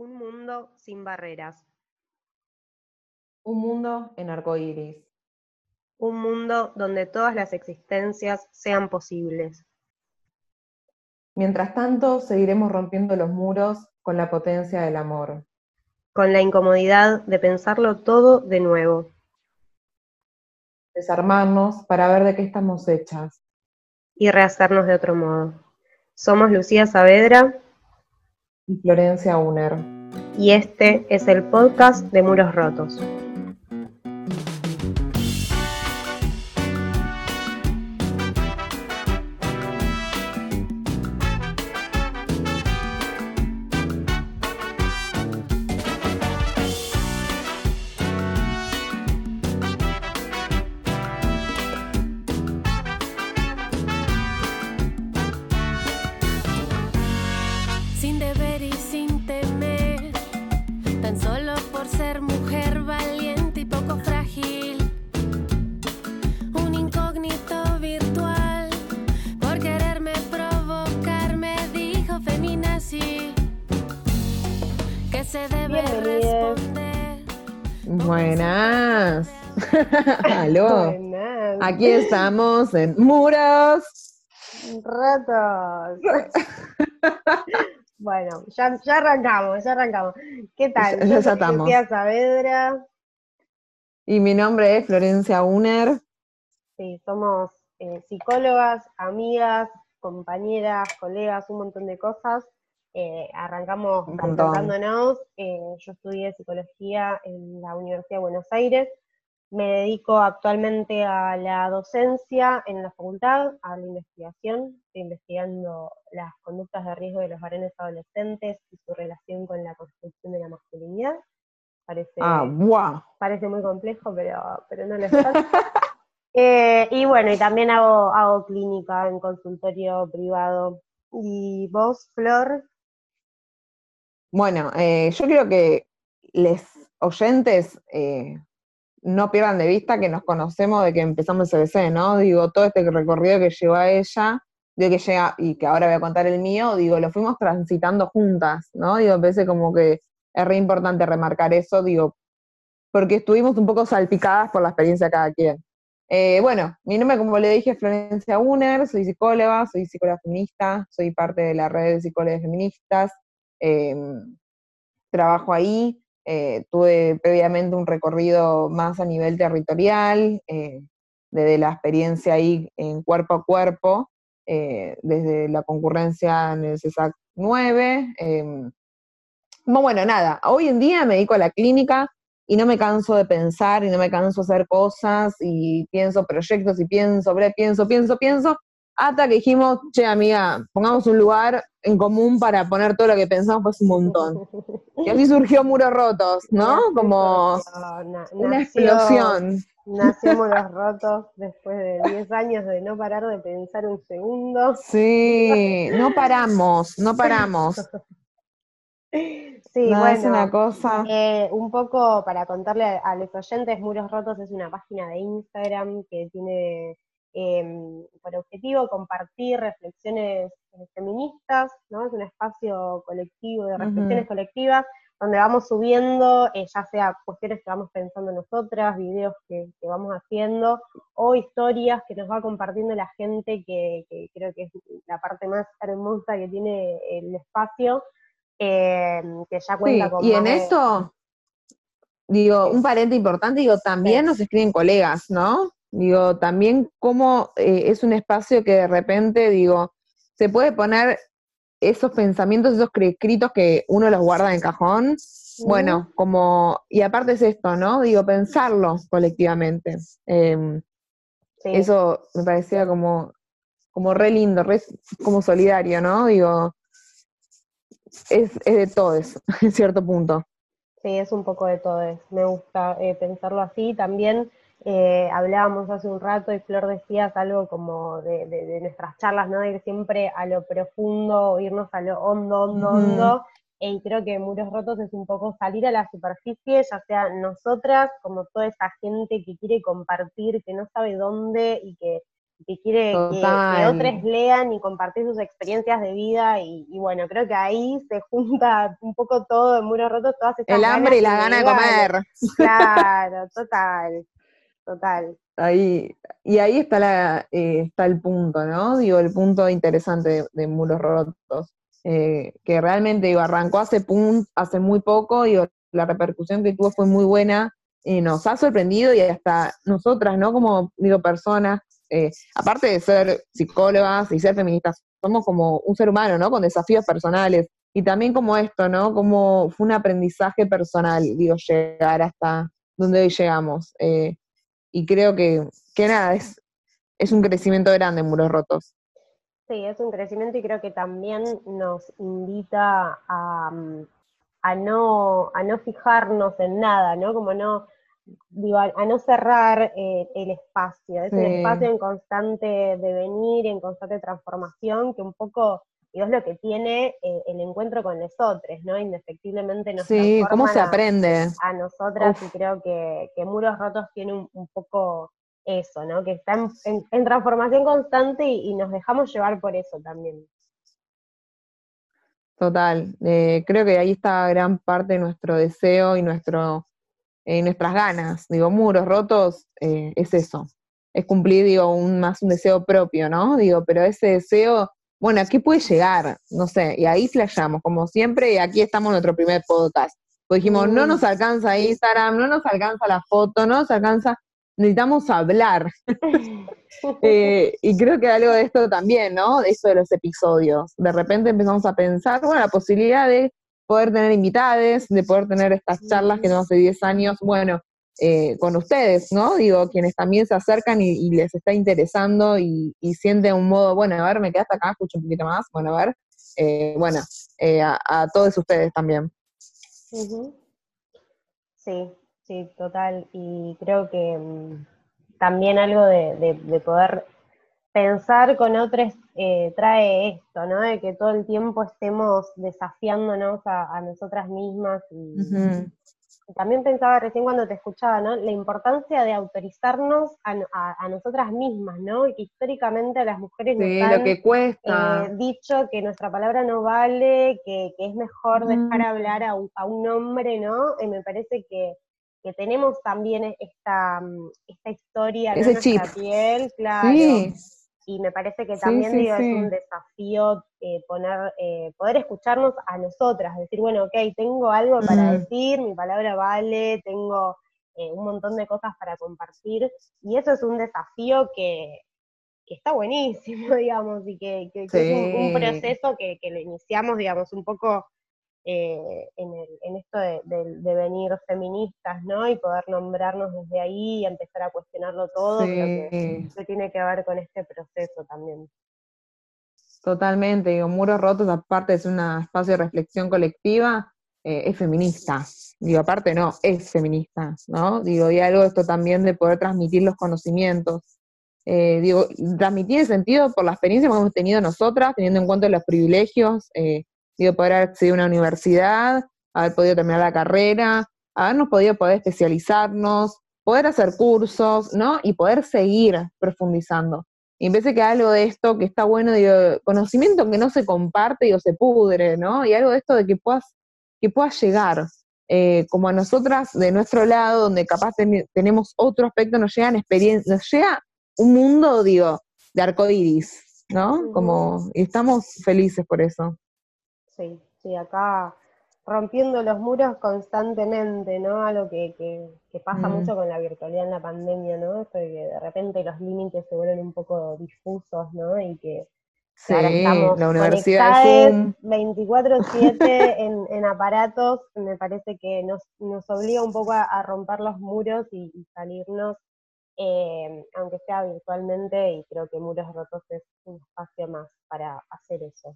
Un mundo sin barreras. Un mundo en arcoíris. Un mundo donde todas las existencias sean posibles. Mientras tanto, seguiremos rompiendo los muros con la potencia del amor. Con la incomodidad de pensarlo todo de nuevo. Desarmarnos para ver de qué estamos hechas. Y rehacernos de otro modo. Somos Lucía Saavedra y Florencia Uner. Y este es el podcast de Muros Rotos. Que se debe responder. Buenas. Aló. Buenas. Aquí estamos en Muros. Rotos. bueno, ya, ya arrancamos, ya arrancamos. ¿Qué tal? Ya- ya Yo soy. Lucía Saavedra. Y mi nombre es Florencia Uner. Sí, somos eh, psicólogas, amigas, compañeras, colegas, un montón de cosas. Eh, arrancamos presentándonos. eh, yo estudié psicología en la Universidad de Buenos Aires. Me dedico actualmente a la docencia en la facultad, a la investigación. Estoy investigando las conductas de riesgo de los varones adolescentes y su relación con la construcción de la masculinidad. Parece, Ah, wow. parece muy complejo, pero, pero no lo es. Eh, y bueno, y también hago, hago clínica en consultorio privado. ¿Y vos, Flor? Bueno, eh, yo quiero que les oyentes eh, no pierdan de vista que nos conocemos de que empezamos el CBC, ¿no? Digo, todo este recorrido que llevó a ella, digo que llega, y que ahora voy a contar el mío, digo, lo fuimos transitando juntas, ¿no? Digo, me parece como que es re importante remarcar eso, digo, porque estuvimos un poco salpicadas por la experiencia de cada quien. Eh, bueno, mi nombre, como le dije, es Florencia Uner, soy psicóloga, soy psicóloga feminista, soy parte de la red de psicólogas feministas, eh, trabajo ahí, eh, tuve previamente un recorrido más a nivel territorial, eh, desde la experiencia ahí en cuerpo a cuerpo, eh, desde la concurrencia en el CESAC 9. eh, no, bueno, nada, hoy en día me dedico a la clínica y no me canso de pensar y no me canso de hacer cosas y pienso proyectos y pienso, pienso, pienso, pienso, hasta que dijimos, che, amiga, pongamos un lugar en común para poner todo lo que pensamos, pues un montón. Y así surgió Muros Rotos, ¿no? Como una explosión. Nació Muros Rotos después de 10 años de no parar de pensar un segundo. Sí, no paramos, no paramos. Sí, No, bueno. es una cosa. Eh, un poco para contarle a, a los oyentes, Muros Rotos es una página de Instagram que tiene em, por objetivo compartir reflexiones eh, feministas, ¿no? Es un espacio colectivo de reflexiones colectivas donde vamos subiendo, eh, ya sea cuestiones que vamos pensando nosotras, videos que, que vamos haciendo, o historias que nos va compartiendo la gente, que, que creo que es la parte más hermosa que tiene el espacio, eh, que ya Sí, cuenta con y en de- eso, digo, un paréntesis importante, digo, también Sí. nos escriben colegas, ¿no? Digo, también como es un espacio que de repente, digo, se puede poner esos pensamientos, esos escritos que uno los guarda en cajón, bueno, como, y aparte es esto, ¿no? Digo, pensarlo colectivamente. Em, Sí. Eso me parecía como, como re lindo, re como solidario, ¿no? Digo, es, es de todos, en cierto punto. Sí, es un poco de todo. Me gusta eh, pensarlo así. También eh, hablábamos hace un rato y Flor decías algo como de, de- de nuestras charlas, ¿no? De ir siempre a lo profundo, irnos a lo hondo, hondo, hondo. Y creo que Muros Rotos es un poco salir a la superficie, ya sea nosotras, como toda esa gente que quiere compartir, que no sabe dónde y que que quiere que, otros lean y compartir sus experiencias de vida y, bueno, creo que ahí se junta un poco todo en Muros Rotos, todas estas El hambre y la gana de comer. Claro, total, total. Ahí, y ahí está, la, eh, está el punto, ¿no? Digo, el punto interesante de, Muros Rotos, eh, que realmente digo, arrancó hace, hace muy poco, digo, la repercusión que tuvo fue muy buena, y nos ha sorprendido y hasta nosotras, ¿no? Como digo, personas eh, aparte de ser psicólogas y ser feministas, somos como un ser humano, ¿no? Con desafíos personales. Y también como esto, ¿no? Como fue un aprendizaje personal, digo, llegar hasta donde hoy llegamos. Eh, y creo que, que nada, es, es un crecimiento grande en Muros Rotos. Sí, es un crecimiento y creo que también nos invita a, a, no, a no fijarnos en nada, ¿no? Como no, digo, a, no cerrar eh, el espacio, es un espacio en constante devenir, en constante transformación, que un poco, digo, es lo que tiene eh, el encuentro con nosotros, ¿no? Indefectiblemente nos Sí, ¿cómo se aprende? A, nosotras y creo que, Muros Rotos tiene un, poco eso, ¿no? Que está en, transformación constante y, nos dejamos llevar por eso también. Total, eh, creo que ahí está gran parte de nuestro deseo y nuestro eh, nuestras ganas. Digo, muros rotos eh, es eso, es cumplir, digo, un, más un deseo propio, ¿no? Digo, pero ese deseo, bueno, ¿a qué puede llegar? No sé, y ahí flashamos, como siempre, y aquí estamos en nuestro primer podcast. Pues dijimos, no nos alcanza Instagram, no nos alcanza la foto, no nos alcanza, necesitamos hablar. Eh, y creo que algo de esto también, ¿no? De eso de los episodios. De repente empezamos a pensar, bueno, la posibilidad de poder tener invitades, de poder tener estas charlas que tenemos hace 10 años, bueno, eh, con ustedes, ¿no? Digo, quienes también se acercan y, les está interesando y, sienten un modo, bueno, a ver, me quedaste acá, escucho un poquito más, bueno, a ver, eh, bueno, eh, a, todos ustedes también. Sí, sí, total, y creo que mm, también algo de poder pensar con otros trae esto, ¿no? De que todo el tiempo estemos desafiándonos a, nosotras mismas. Y, también pensaba recién cuando te escuchaba, ¿no? La importancia de autorizarnos a, nosotras mismas, ¿no? Y que históricamente a las mujeres nos han que cuesta. Eh, dicho que nuestra palabra no vale, que, es mejor dejar hablar a un, hombre, ¿no? Y me parece que que tenemos también esta, esta historia en nuestra piel, claro. Sí y me parece que también es un desafío eh, poner, eh, poder escucharnos a nosotras, decir, bueno, ok, tengo algo para decir, mi palabra vale, tengo eh, un montón de cosas para compartir, y eso es un desafío que, está buenísimo, digamos, y que, es un, proceso que, que, lo iniciamos, digamos, un poco eh, en, el, en, esto de, venir feministas, ¿no? Y poder nombrarnos desde ahí y empezar a cuestionarlo todo, que, tiene que ver con este proceso también. Totalmente, digo, Muros Rotos, aparte de ser un espacio de reflexión colectiva, eh, es feminista. Digo, aparte no, es feminista, ¿no? Digo, y algo de esto también de poder transmitir los conocimientos. Eh, digo, transmitir el sentido por la experiencia que hemos tenido nosotras, teniendo en cuenta los privilegios digo, poder acceder a una universidad, haber podido terminar la carrera, habernos podido poder especializarnos, poder hacer cursos, ¿no? Y poder seguir profundizando. Y de que algo de esto que está bueno, digo, conocimiento que no se comparte, o se pudre, ¿no? Y algo de esto de que puedas, que puedas llegar, eh, como a nosotras de nuestro lado, donde capaz tenemos otro aspecto, nos llegan experiencias, nos llega un mundo, digo, de arcoíris, ¿no? Como, y estamos felices por eso sí, sí, acá rompiendo los muros constantemente, ¿no? Algo que, que, pasa mucho con la virtualidad en la pandemia, ¿no? Esto de que de repente los límites se vuelven un poco difusos, ¿no? Y que sí, estamos la universidad 24-7 en, en, aparatos, me parece que nos, nos obliga un poco a, romper los muros y, salirnos, eh, aunque sea virtualmente, y creo que Muros Rotos es un espacio más para hacer eso.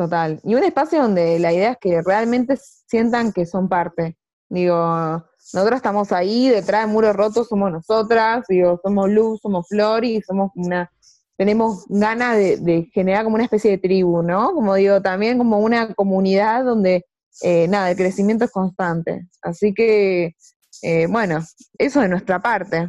Total. Y un espacio donde la idea es que realmente sientan que son parte. Digo, nosotros estamos ahí, detrás de muros rotos somos nosotras, digo, somos luz, somos flor y somos una, tenemos ganas de, generar como una especie de tribu, ¿no? Como digo, también como una comunidad donde, eh, nada, el crecimiento es constante. Así que, eh, bueno, eso de nuestra parte.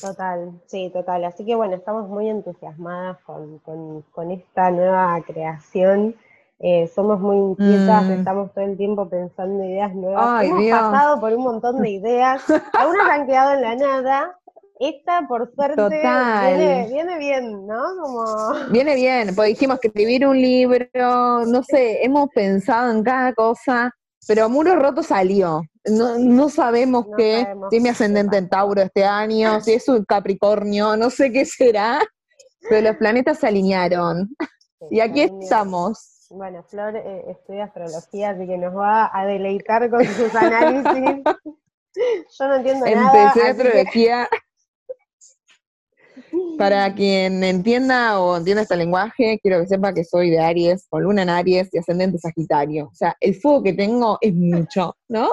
Total, sí, total. Así que bueno, estamos muy entusiasmadas con, con, con esta nueva creación. Eh, somos muy inquietas, Mm. estamos todo el tiempo pensando ideas nuevas. Ay, Hemos Dios. pasado por un montón de ideas, algunas han quedado en la nada. Esta, por suerte, viene, viene bien, ¿no? Como Viene bien, pues dijimos que escribir un libro, no sé, hemos pensado en cada cosa, pero Muro Roto salió. No, no sabemos No qué, sabemos si es mi qué ascendente en. Tauro este año, si es un Capricornio, no sé qué será, pero los planetas se alinearon. Y aquí estamos. Bueno, Flor eh, estudia astrología, así que nos va a deleitar con sus análisis. Yo no entiendo nada. Empecé astrología. Para quien entienda o entienda este lenguaje, quiero que sepa que soy de Aries, con luna en Aries y ascendente Sagitario. O sea, el fuego que tengo es mucho, ¿no?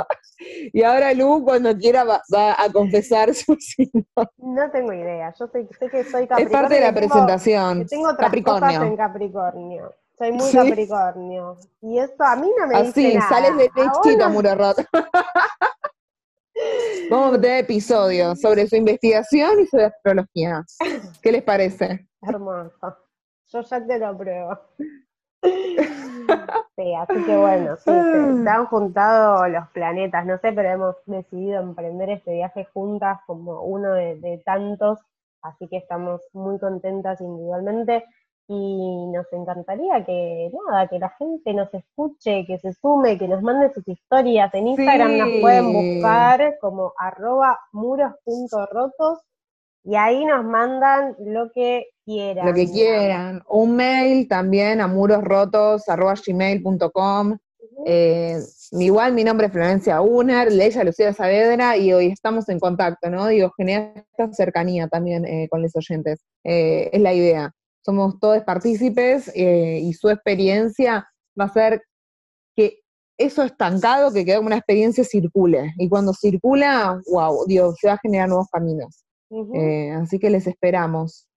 Y ahora Lu, cuando quiera, va, va a confesar su signo. No tengo idea. Yo sé, sé que soy Es Capricornio. parte de la tengo- presentación. tengo otras cosas Capricornio. en Capricornio. Soy muy Sí. Capricornio. Y eso a mí no me Así, dice nada. sales de ¿A vos derechito, no? muro roto. Vamos a episodios sobre su investigación y sobre astrología. ¿Qué les parece? Hermoso. Yo ya te lo pruebo. Sí, así que bueno, sí, se, han juntado los planetas, no sé, pero hemos decidido emprender este viaje juntas como uno de tantos, así que estamos muy contentas individualmente y nos encantaría que nada, que la gente nos escuche, que se sume, que nos mande sus historias. En Instagram nos pueden buscar como arroba muros.rotos y ahí nos mandan lo que quieran. Lo que quieran. Un mail también a murosrotos.gmail.com. Eh, igual mi nombre es Florencia Uner, Leia Lucía Saavedra, y hoy estamos en contacto, ¿no? Digo, genera esta cercanía también eh, con los oyentes. Eh, es la idea. Somos todos partícipes eh, y su experiencia va a ser que eso estancado que quedó como una experiencia circule. Y cuando circula, wow, Dios, se va a generar nuevos caminos. Eh, así que les esperamos.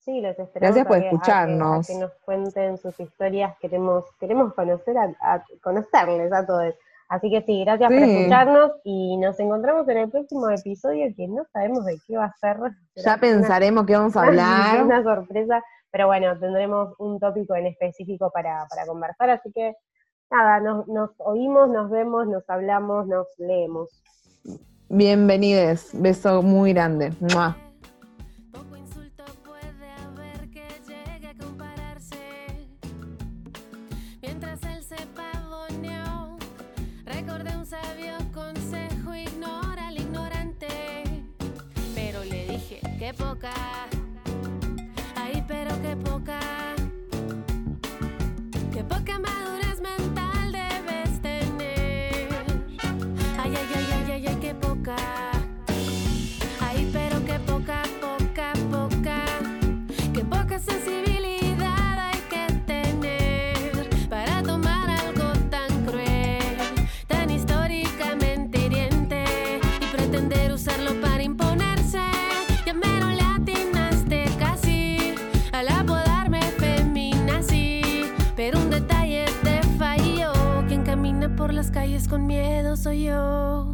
Sí, los esperamos. Gracias por a que- escucharnos. A que, nos cuenten sus historias. Queremos, queremos conocer a, a- conocerles a todos. Así que sí, gracias por escucharnos y nos encontramos en el próximo episodio que no sabemos de qué va a ser. Ya pensaremos qué vamos a hablar. una sorpresa, pero bueno, tendremos un tópico en específico para, para conversar. Así que nada, nos, nos oímos, nos vemos, nos hablamos, nos leemos. Bienvenides. Beso muy grande. ¡Mua! Poco insulto puede haber que llegue a compararse. Mientras él se pavoneó, recordé un sabio consejo: ignora al ignorante. Pero le dije, qué poca. Ay, pero qué poca. Qué poca madurez